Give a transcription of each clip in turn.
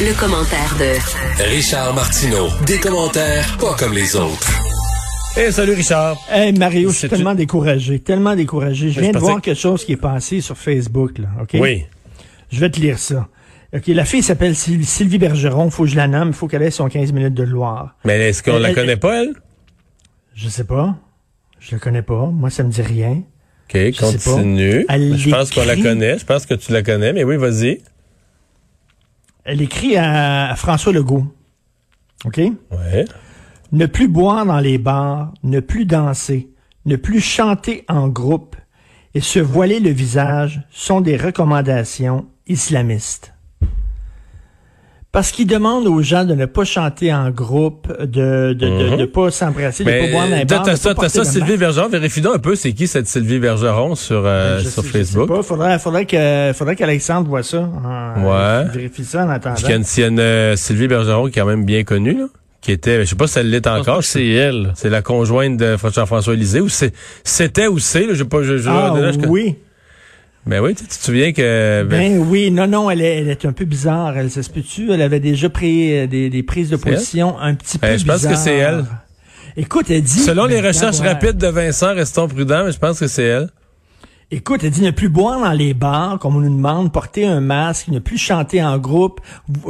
Le, commentaire de Richard Martineau. Des commentaires pas comme les autres. Hey, salut Richard. Hey Mario, je suis C'est tellement découragé, tellement découragé. Je viens de voir que- quelque chose qui est passé sur Facebook, là, OK? Oui. Je vais te lire ça. OK, la fille s'appelle Syl- Sylvie Bergeron, faut que je la nomme, faut qu'elle ait son 15 minutes de gloire. Mais est-ce qu'on la elle- connaît pas, elle? Je sais pas. Je la connais pas. Moi, ça me dit rien. OK, continue. Je pense qu'on la connaît. Je pense que tu la connais, mais oui, vas-y. Elle écrit à, François Legault. OK? Ouais. Ne plus boire dans les bars, ne plus danser, ne plus chanter en groupe et se voiler le visage sont des recommandations islamistes. Parce qu'ils demandent aux gens de ne pas chanter en groupe, de de, de, de pas s'embrasser, de pas boire Mhm. t'as de ça, t'as ça, Sylvie. Bergeron. Vérifie donc un peu, c'est qui cette Sylvie Bergeron sur, euh, Je sur sais- je sais Facebook? pas. Faudrait, faudrait que, faudrait qu'Alexandre voit ça. en- Ouais. Vérifie ça en attendant. Parce qu'il y a une, s'il y a une, euh, Sylvie Bergeron qui est quand même bien connue, là, qui était, je sais pas si elle l'est encore. c'est elle. C'est la conjointe de Jean-François Lisée, ou c'est, c'était ou c'est, là, je sais pas, je, je, Ah là, je- oui. Ben oui, tu te souviens que, Ben oui, non, non, elle est, elle est un peu bizarre. Elle, ça se peut-tu? Elle avait déjà pris euh, des, des prises de position un petit peu Euh, je pense que c'est elle. Écoute, elle dit... selon les Ben, recherches ouais. rapides de Vincent, restons prudents, mais je pense que c'est elle. Écoute, elle dit ne plus boire dans les bars, comme on nous demande, porter un masque, ne plus chanter en groupe.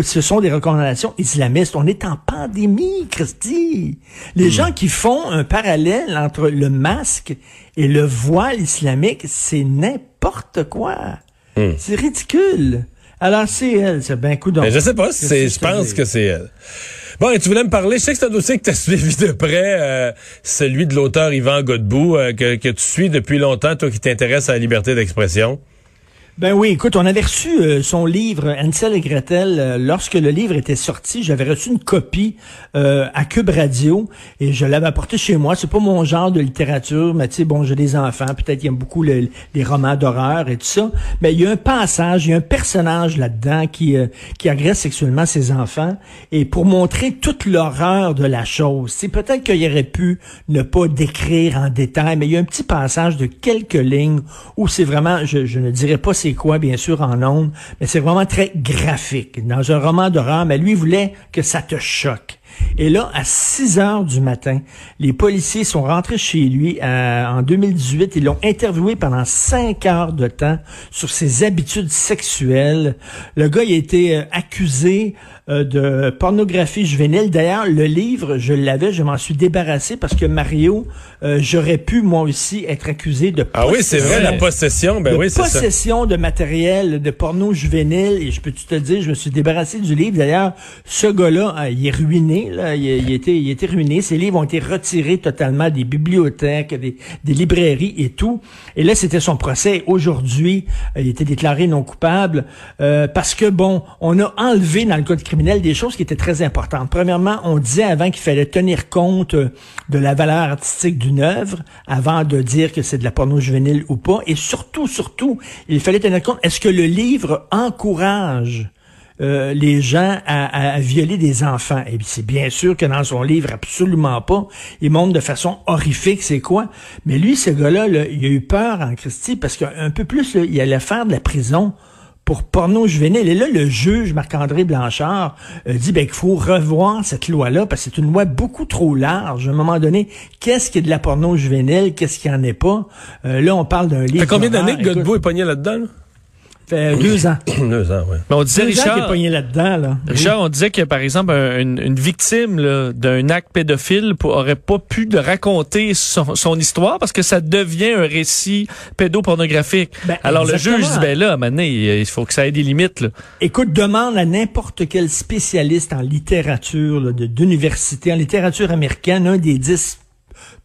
Ce sont des recommandations islamistes. On est en pandémie, Christy. Hmm. Les gens qui font un parallèle entre le masque et le voile islamique, c'est n'importe quoi. Hmm. C'est ridicule. Alors, c'est elle, c'est ben coup Mais je sais pas c'est, je pense que c'est elle. Bon, et tu voulais me parler, je sais que c'est un dossier que tu as suivi de près, euh, celui de l'auteur Yvan Godbout, euh, que, que tu suis depuis longtemps, toi qui t'intéresses à la liberté d'expression. Ben oui, écoute, on avait reçu euh, son livre Ansel et Gretel euh, lorsque le livre était sorti. J'avais reçu une copie euh, à Cube Radio et je l'avais apporté chez moi. C'est pas mon genre de littérature, mais tu sais, bon, j'ai des enfants, peut-être qu'ils aiment beaucoup le- les romans d'horreur et tout ça. Mais il y a un passage, il y a un personnage là-dedans qui euh, qui agresse sexuellement ses enfants et pour montrer toute l'horreur de la chose. C'est peut-être qu'il aurait pu ne pas décrire en détail, mais il y a un petit passage de quelques lignes où c'est vraiment, je, je ne dirais pas c'est quoi, bien sûr, en ondes, mais c'est vraiment très graphique. Dans un roman d'horreur, mais lui voulait que ça te choque. Et là, à 6 heures du matin, les policiers sont rentrés chez lui euh, en 2018. Ils l'ont interviewé pendant 5 heures de temps sur ses habitudes sexuelles. Le gars, il a été euh, accusé euh, de pornographie juvénile. D'ailleurs, le livre, je l'avais, je m'en suis débarrassé parce que Mario, euh, j'aurais pu moi aussi être accusé de Ah oui, c'est vrai, possession- la possession, ben de oui, c'est ça. possession de matériel de porno juvénile et je peux te dire je me suis débarrassé du livre d'ailleurs ce gars-là euh, il est ruiné là. Il, il était il était ruiné. Ses livres ont été retirés totalement des bibliothèques des, des librairies et tout. Et là c'était son procès. Aujourd'hui euh, il était déclaré non coupable euh, parce que bon on a enlevé dans le code criminel des choses qui étaient très importantes. Premièrement on disait avant qu'il fallait tenir compte euh, de la valeur artistique d'une œuvre avant de dire que c'est de la porno juvénile ou pas. Et surtout, surtout, il fallait tenir compte, est-ce que le livre encourage euh, les gens à, à- à violer des enfants. Et puis c'est bien sûr que dans son livre, absolument pas. Il montre de façon horrifique c'est quoi. Mais lui, ce gars-là, là, il a eu peur en Christie parce qu'un peu plus, là, il allait faire de la prison pour porno juvénile. Et là, le juge Marc-André Blanchard euh, dit ben, qu'il faut revoir cette loi-là parce que c'est une loi beaucoup trop large. À un moment donné, qu'est-ce qui est de la porno juvénile, qu'est-ce qui en est pas? Euh, là, on parle d'un livre. fait combien d'années que Godbout est pogné là-dedans? là? Fait deux ans. Deux ans, oui. Mais on disait, Deux ans qu'il est Richard, pogné là-dedans, là. Richard, on disait que, par exemple, un- une, une victime là, d'un acte pédophile pour- aurait pas pu de raconter son, son histoire parce que ça devient un récit pédopornographique. Ben, Alors, le juge dit, ben là, à un moment donné, il faut que ça ait des limites. Là. Écoute, demande à n'importe quel spécialiste en littérature là, de- d'université, en littérature américaine, un des dix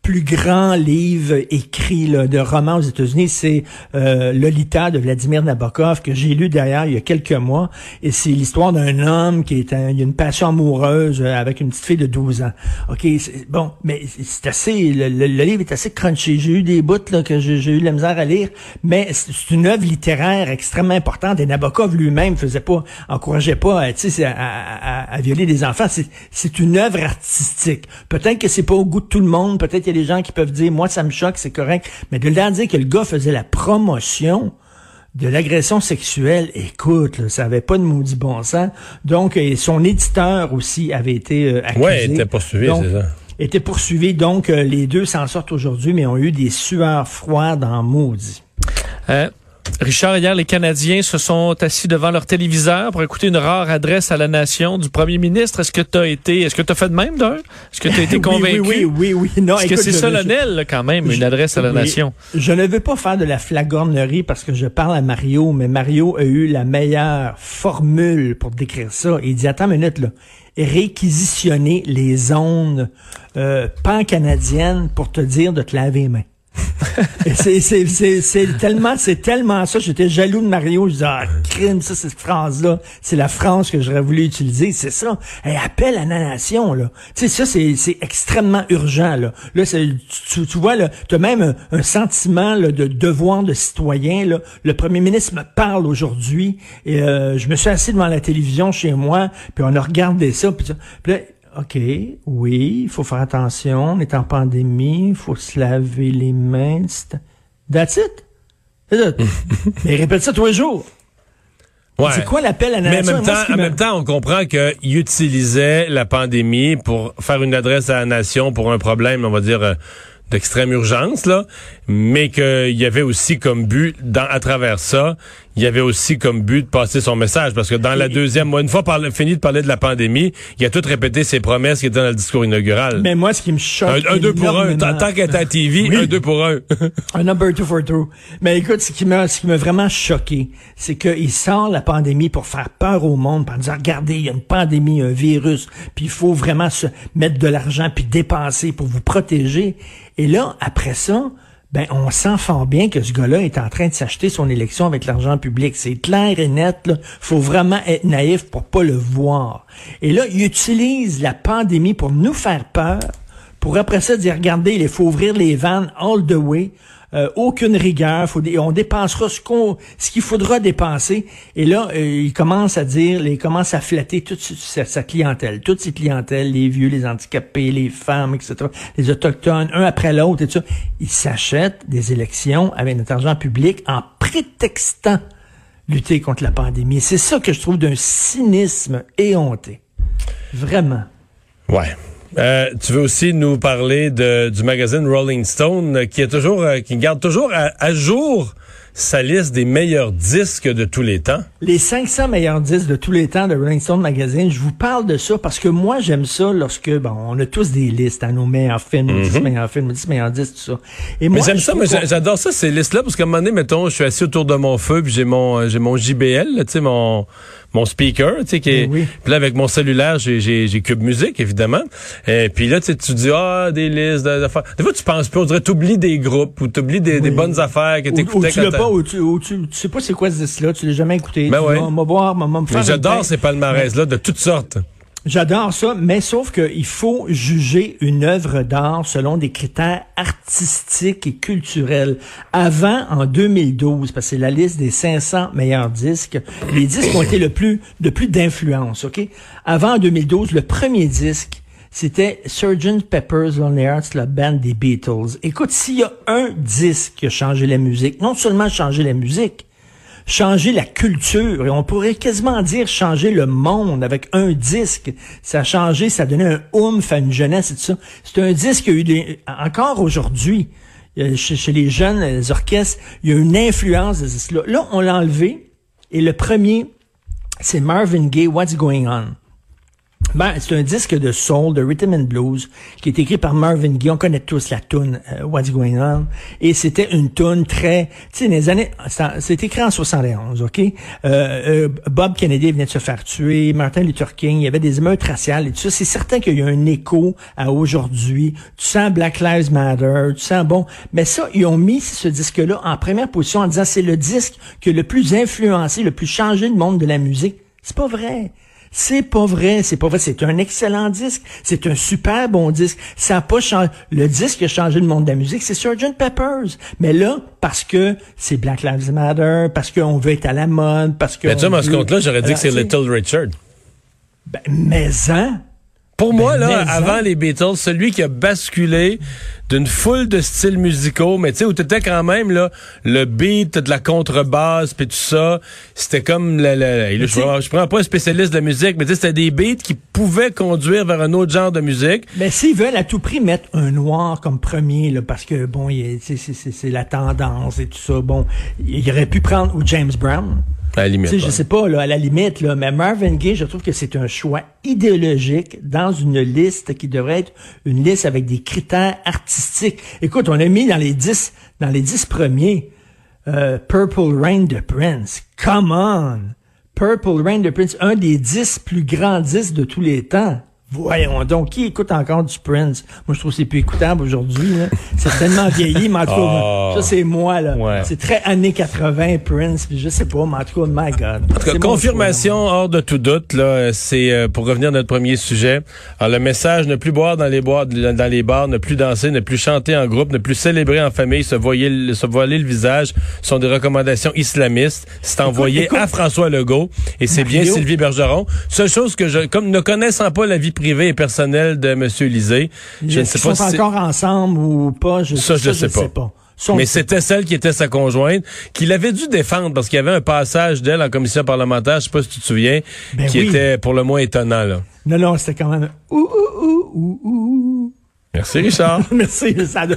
plus grands livres écrits là, de romans aux États-Unis, c'est euh, Lolita de Vladimir Nabokov que j'ai lu d'ailleurs il y a quelques mois et c'est l'histoire d'un homme qui est un, il a une passion amoureuse euh, avec une petite fille de 12 ans. OK, bon, mais c'est assez le, le- le livre est assez crunchy. J'ai eu des bouts là que j'ai eu de la misère à lire, mais c'est une œuvre littéraire extrêmement importante et Nabokov lui-même faisait pas encourageait pas sais, à, à- à- à violer des enfants, c'est une œuvre artistique. Peut-être que c'est pas au goût de tout le monde, peut-être qu'il y a des gens qui peuvent dire moi ça me choque, c'est correct, mais de là dire que le gars faisait la promotion de l'agression sexuelle, écoute, là, ça avait pas de maudit bon sens. Donc, et son éditeur aussi avait été euh, accusé. Ouais, il était poursuivi, Donc, c'est ça. était poursuivi. Donc, euh, les deux s'en sortent aujourd'hui, mais ont eu des sueurs froides en maudit. Euh, Richard, hier, les Canadiens se sont assis devant leur téléviseur pour écouter une rare adresse à la nation du premier ministre. Est-ce que tu as été, est-ce que tu as fait de même d'un? Est-ce que tu as été convaincu? Oui, oui, oui, oui. Non, Parce que c'est solennel, là, quand même, une adresse à la nation? Je ne veux pas faire de la flagornerie parce que je parle à Mario, mais Mario a eu la meilleure formule pour décrire ça. Il dit, attends une minute, là. Réquisitionner les zones euh, pan-canadiennes pour te dire de te laver les mains. C'est, c'est, c'est, c'est tellement, c'est tellement ça. J'étais jaloux de Mario. Je disais, ah, crime, ça, cette phrase-là. C'est la France que j'aurais voulu utiliser. C'est ça. Elle appelle à la nation, là. Tu sais, ça, c'est, c'est extrêmement urgent, là. Là, c'est, tu, tu vois, là, t'as même un, un sentiment, là, de devoir de citoyen, là. Le premier ministre me parle aujourd'hui et, euh, je me suis assis devant la télévision chez moi puis on a regardé ça puis, ça. Puis là, OK, oui, il faut faire attention, on est en pandémie, il faut se laver les mains. That's it. Ça. Mais répète ça tous les jours. Ouais. C'est quoi l'appel à la Mais en nation? même temps, en me- même temps, on comprend qu'il utilisait la pandémie pour faire une adresse à la nation pour un problème, on va dire, euh, d'extrême urgence, là, mais qu'il y avait aussi comme but, dans, à travers ça, il y avait aussi comme but de passer son message, parce que dans la deuxième, moi, une fois parle- fini de parler de la pandémie, il a tout répété ses promesses qui étaient dans le discours inaugural. Mais moi, ce qui me choque. un, un deux pour un, tant énormément- tant qu'elle est à TV, Oui. un deux pour un. Un number two for two. Mais écoute, ce qui m'a, ce qui m'a vraiment choqué, c'est qu'il sort la pandémie pour faire peur au monde, pour dire, regardez, il y a une pandémie, un virus, puis il faut vraiment se mettre de l'argent puis dépenser pour vous protéger. Et là, après ça, ben, on sent fort bien que ce gars-là est en train de s'acheter son élection avec l'argent public. C'est clair et net, là. Faut vraiment être naïf pour pas le voir. Et là, il utilise la pandémie pour nous faire peur, pour après ça dire, regardez, il faut ouvrir les vannes all the way. Euh, aucune rigueur, faut on dépensera ce qu'on, ce qu'il faudra dépenser. Et là, euh, il commence à dire, il commence à flatter toute sa, sa clientèle, toutes ses clientèles, les vieux, les handicapés, les femmes, etc., les autochtones, un après l'autre et tout ça. Il s'achète des élections avec notre argent public en prétextant lutter contre la pandémie. C'est ça que je trouve d'un cynisme éhonté. Vraiment. Ouais. Euh, tu veux aussi nous parler de, du magazine Rolling Stone euh, qui est toujours euh, qui garde toujours à, à jour sa liste des meilleurs disques de tous les temps. Les 500 meilleurs disques de tous les temps de Rolling Stone Magazine, je vous parle de ça parce que moi, j'aime ça lorsque, bon, on a tous des listes à nos meilleurs films, nos 10 meilleurs films, nos 10 meilleurs disques, tout ça. Et. Mais j'aime ça, mais j'adore ça, ces listes-là, parce qu'à un moment donné, mettons, je suis assis autour de mon feu, puis j'ai mon euh, j'ai mon JBL, tu sais, mon mon speaker, tu sais, qui est, Eh oui. puis là avec mon cellulaire, j'ai j'ai j'ai Cube Musique évidemment, et puis là tu sais, tu dis ah des listes d'affaires. Des fois tu penses pas, on dirait t'oublies des groupes ou t'oublies des, des bonnes affaires que Ou, ou t'écoutais tu l'as pas, ou tu, ou tu, tu sais pas c'est quoi ce disque-là, tu l'as jamais écouté. Ben tu ouais. vas, va voir, va me faire J'adore ces palmarès-là de toutes sortes. J'adore ça, mais sauf qu'il faut juger une œuvre d'art selon des critères artistiques et culturels. Avant, en 2012, parce que c'est la liste des 500 meilleurs disques, les disques ont été le plus, de plus d'influence, OK? Avant, en 2012, le premier disque, c'était Sgt. Pepper's Lonely Hearts, la band des Beatles. Écoute, s'il y a un disque qui a changé la musique, non seulement changé la musique, changer la culture et on pourrait quasiment dire changer le monde avec un disque. Ça a changé, ça a donné un oomph à une jeunesse et tout ça. C'est un disque qui a eu des, encore aujourd'hui, euh, chez, les jeunes, les orchestres, il y a une influence de ce disque-là. Là, on l'a enlevé et le premier, c'est Marvin Gaye, What's Going On? Ben, c'est un disque de soul, de rhythm and blues, qui est écrit par Marvin Gaye. On connaît tous la tune euh, What's Going On. Et c'était une tune très, tu sais, les années, c'est écrit en 71, ok? Euh, euh, Bob Kennedy venait de se faire tuer, Martin Luther King, il y avait des émeutes raciales et tout ça. C'est certain qu'il y a un écho à aujourd'hui. Tu sens Black Lives Matter, tu sens bon, mais ça, ils ont mis ce disque-là en première position en disant c'est le disque qui a le plus influencé, le plus changé le monde de la musique. C'est pas vrai. C'est pas vrai, c'est pas vrai. C'est un excellent disque. C'est un super bon disque. Ça a pas changé. Le disque qui a changé le monde de la musique, c'est Sgt. Peppers. Mais là, parce que c'est Black Lives Matter, parce qu'on veut être à la mode, parce que. Mais tu vois, à ce compte-là, j'aurais dit Alors, que c'est Little Richard. Ben, mais hein? Pour moi, Ben, là, mais avant ça. les Beatles, celui qui a basculé d'une foule de styles musicaux, mais tu sais, où t'étais quand même, là, le beat, de la contrebasse, puis tout ça, c'était comme, la, la- la- là, je, je prends pas un spécialiste de la musique, mais tu sais, c'était des beats qui pouvaient conduire vers un autre genre de musique. Mais s'ils veulent à tout prix mettre un noir comme premier, là, parce que bon, il est- c'est- c'est c'est- c'est la tendance et tout ça, bon, il aurait pu prendre ou James Brown. À la limite. Je sais pas, là, à la limite, là, mais Marvin Gaye, je trouve que c'est un choix idéologique dans une liste qui devrait être une liste avec des critères artistiques. Écoute, on a mis dans les dix, dans les dix premiers, euh, Purple Rain de Prince. Come on! Purple Rain de Prince, un des dix plus grands disques de tous les temps. Voyons donc, qui écoute encore du Prince? Moi, je trouve que c'est plus écoutable aujourd'hui. là. C'est tellement vieilli, mais en tout cas, Oh. ça, c'est moi. là. Ouais. C'est très années 80, Prince, puis je sais pas, mais en tout cas, my God. En tout cas, confirmation hors de tout doute, là, c'est euh, pour revenir à notre premier sujet. Alors, le message ne plus boire dans les bois, dans les bars, ne plus danser, ne plus chanter en groupe, ne plus célébrer en famille, se voiler, le- se voiler le visage, sont des recommandations islamistes. C'est envoyé écoute. à François Legault et c'est bien Mario. Sylvie Bergeron. Seule chose que je, comme ne connaissant pas la vie privée et personnelle de Monsieur Lisée, je ne sais pas sont si encore ensemble ou pas. Je, Ça, je sais pas. Mais c'était celle qui était sa conjointe, qu'il avait dû défendre parce qu'il y avait un passage d'elle en commission parlementaire, je sais pas si tu te souviens, Ben qui oui. était pour le moins étonnant. Là. Non, non, c'était quand même... Ouh, ouh, ouh, ouh, ouh. Merci Richard. Merci, ça